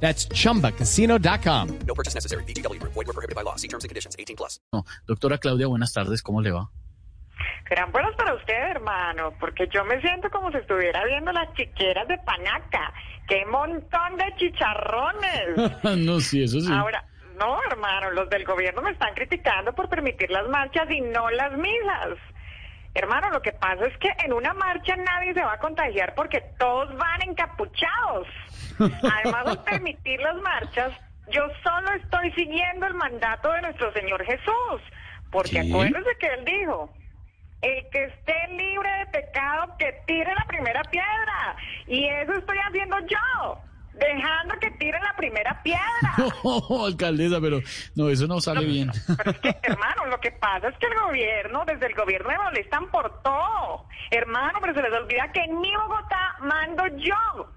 That's chumbacasino.com. No purchase necessary. BGW. Void were prohibited by law. See terms and conditions. 18 plus. No. Doctora Claudia, buenas tardes, ¿cómo le va? Serán buenos para usted, hermano, porque yo me siento como si estuviera viendo las chiqueras de Panaca. ¡Qué montón de chicharrones! no, sí, eso sí. Ahora, no, hermano, los del gobierno me están criticando por permitir las marchas y no las misas. Hermano, lo que pasa es que en una marcha nadie se va a contagiar porque todos van encapuchados. Además, al permitir las marchas, yo solo estoy siguiendo el mandato de nuestro Señor Jesús. Porque ¿Sí? acuérdense que Él dijo, el que esté libre de pecado, que tire la primera piedra. Y eso estoy haciendo yo, dejando que tire la primera piedra. No, alcaldesa, pero no, eso no sale bien. Pero es que, hermano, lo que pasa es que el gobierno, desde el gobierno me molestan por todo. Hermano, pero se les olvida que en mi Bogotá mando yo.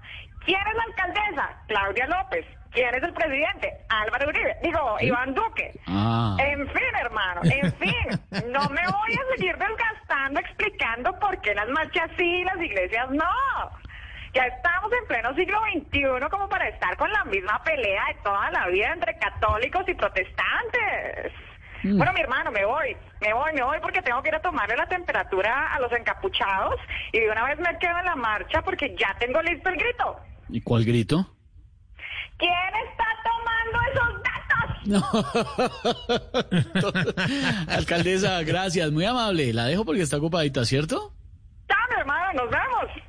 ¿Quién es la alcaldesa? Claudia López. ¿Quién es el presidente? Álvaro Uribe. Digo, Iván Duque. Ah. En fin, hermano, en fin, no me voy a seguir desgastando explicando por qué las marchas sí y las iglesias no. Ya estamos en pleno siglo XXI como para estar con la misma pelea de toda la vida entre católicos y protestantes. Bueno, mi hermano, me voy, me voy, me voy porque tengo que ir a tomarle la temperatura a los encapuchados y de una vez me quedo en la marcha porque ya tengo listo el grito. ¿Y cuál grito? ¿Quién está tomando esos datos? alcaldesa, gracias, muy amable. La dejo porque está ocupadita, ¿cierto? Chao, hermano, nos vemos.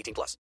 18 plus.